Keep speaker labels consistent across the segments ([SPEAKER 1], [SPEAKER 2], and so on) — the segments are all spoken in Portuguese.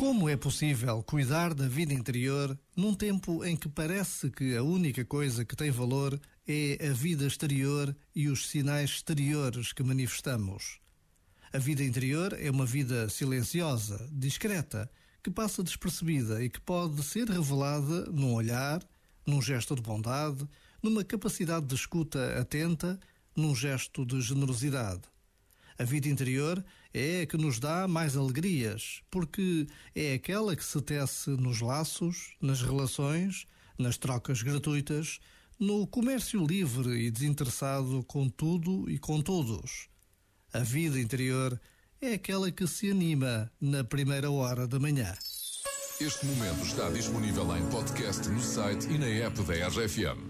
[SPEAKER 1] Como é possível cuidar da vida interior num tempo em que parece que a única coisa que tem valor é a vida exterior e os sinais exteriores que manifestamos? A vida interior é uma vida silenciosa, discreta, que passa despercebida e que pode ser revelada num olhar, num gesto de bondade, numa capacidade de escuta atenta, num gesto de generosidade. A vida interior é a que nos dá mais alegrias, porque é aquela que se tece nos laços, nas relações, nas trocas gratuitas, no comércio livre e desinteressado com tudo e com todos. A vida interior é aquela que se anima na primeira hora da manhã.
[SPEAKER 2] Este momento está disponível em podcast no site e na app da RFM.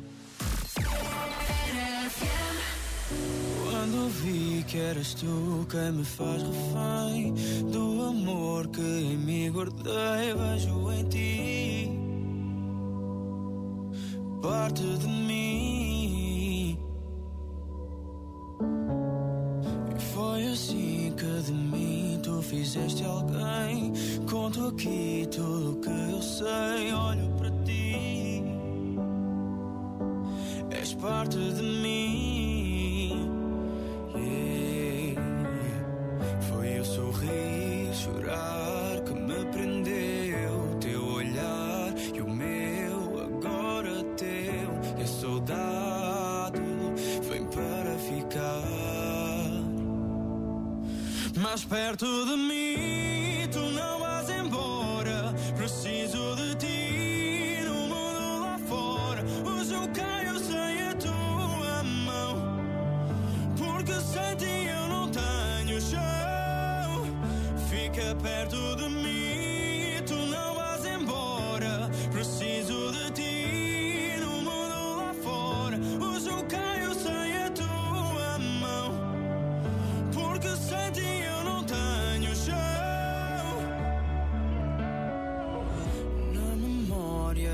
[SPEAKER 3] Quando vi que eras tu quem me faz refém do amor que em mim guardei, vejo em ti parte de mim. E foi assim que de mim tu fizeste alguém. Conto aqui tudo que eu sei, olho para ti. És parte de mim. Mais perto de mim, tu não vais embora. Preciso de ti no mundo lá fora. Hoje eu caio sem a tua mão. Porque sem ti eu não tenho chão fica perto de mim.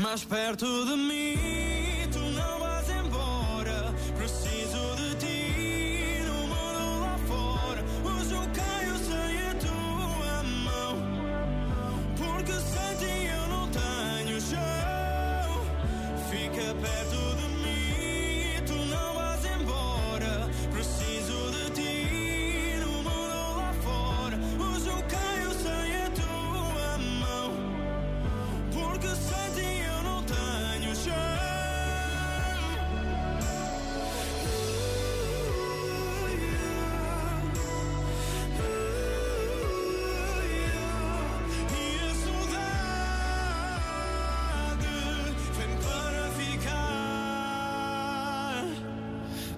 [SPEAKER 3] Mais perto de mim. Tu não vais embora, preciso de ti no mundo lá fora. Hoje eu caio sem a tua mão, porque sem ti eu não tenho chão. Fica perto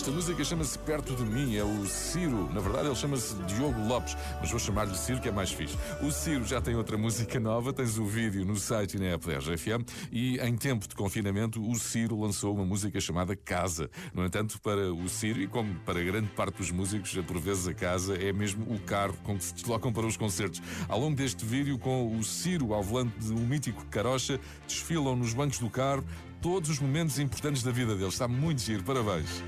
[SPEAKER 2] Esta música chama-se Perto de Mim, é o Ciro. Na verdade, ele chama-se Diogo Lopes, mas vou chamar-lhe Ciro, que é mais fixe. O Ciro já tem outra música nova, tens o vídeo no site e na app da. E em tempo de confinamento, o Ciro lançou uma música chamada Casa. No entanto, para o Ciro, e como para grande parte dos músicos, por vezes a casa é mesmo o carro com que se deslocam para os concertos. Ao longo deste vídeo, com o Ciro ao volante de um mítico carocha, desfilam nos bancos do carro todos os momentos importantes da vida dele. Está muito giro, parabéns.